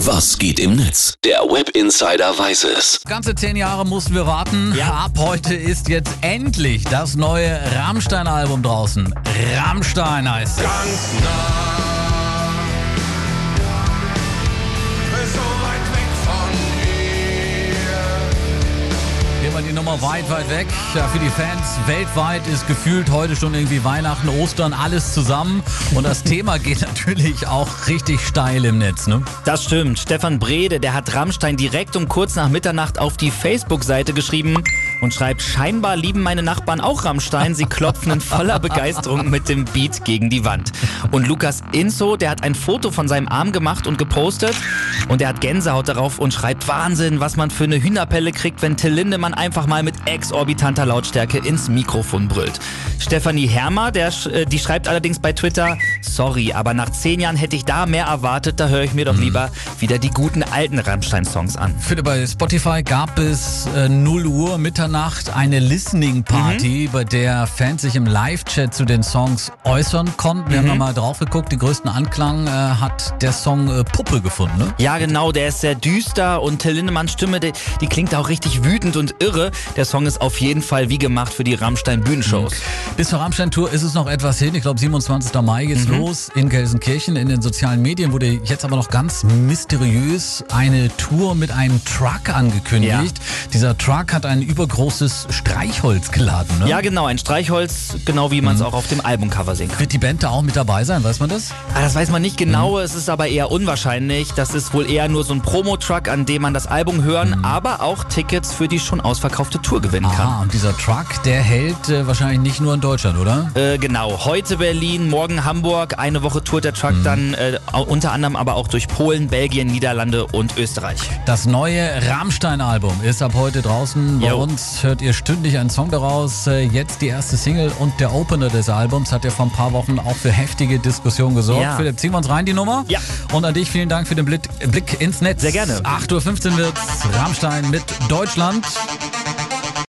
Was geht im Netz? Der Web Insider weiß es. Ganze zehn Jahre mussten wir warten. Ab heute ist jetzt endlich das neue Rammstein-Album draußen. Rammstein heißt es. Ganz nah. Immer die Nummer weit, weit weg. Ja, für die Fans weltweit ist gefühlt heute schon irgendwie Weihnachten, Ostern, alles zusammen. Und das Thema geht natürlich auch richtig steil im Netz, ne? Das stimmt. Stefan Brede, der hat Rammstein direkt um kurz nach Mitternacht auf die Facebook-Seite geschrieben und schreibt, scheinbar lieben meine Nachbarn auch Rammstein. Sie klopfen in voller Begeisterung mit dem Beat gegen die Wand. Und Lukas Inso, der hat ein Foto von seinem Arm gemacht und gepostet und er hat Gänsehaut darauf und schreibt, Wahnsinn, was man für eine Hühnerpelle kriegt, wenn Till Lindemann einfach mal mit exorbitanter Lautstärke ins Mikrofon brüllt. Stefanie Hermer, der, äh, die schreibt allerdings bei Twitter, sorry, aber nach zehn Jahren hätte ich da mehr erwartet, da höre ich mir doch lieber wieder die guten alten Rammstein-Songs an. Philipp, bei Spotify gab es äh, 0 Uhr Mitternacht eine Listening Party, bei der Fans sich im Live-Chat zu den Songs äußern konnten. Wir haben nochmal drauf geguckt, den größten Anklang äh, hat der Song äh, Puppe gefunden, ne? Ja, genau, der ist sehr düster und Till Lindemanns Stimme, die, die klingt auch richtig wütend und irre. Der Song ist auf jeden Fall wie gemacht für die Rammstein Bühnenshows. Bis zur Rammstein-Tour ist es noch etwas hin. Ich glaube, 27. Mai geht's los in Gelsenkirchen. In den sozialen Medien wurde jetzt aber noch ganz mysteriös eine Tour mit einem Truck angekündigt. Dieser Truck hat ein übergroßes Streichholz geladen. Ne? Ja, genau, ein Streichholz, genau wie man es auch auf dem Albumcover sehen kann. Wird die Band da auch mit dabei sein? Weiß man das? Ah, das weiß man nicht genau, es ist aber eher unwahrscheinlich. Das ist wohl eher nur so ein Promo-Truck, an dem man das Album hören, aber auch Tickets für die schon ausverkaufte Tour gewinnen kann. Ah, und dieser Truck, der hält äh, wahrscheinlich nicht nur in Deutschland, oder? Äh, genau, heute Berlin, morgen Hamburg, eine Woche tourt der Truck dann äh, unter anderem aber auch durch Polen, Belgien, Niederlande und Österreich. Das neue Rammstein-Album ist ab heute draußen. Bei Jo. uns hört ihr stündlich einen Song daraus. Äh, Jetzt die erste Single und der Opener des Albums hat ja vor ein paar Wochen auch für heftige Diskussionen gesorgt. Ja. Philipp, ziehen wir uns rein, die Nummer? Ja. Und an dich vielen Dank für den Blick, Blick ins Netz. Sehr gerne. 8.15 Uhr wird's Rammstein mit Deutschland.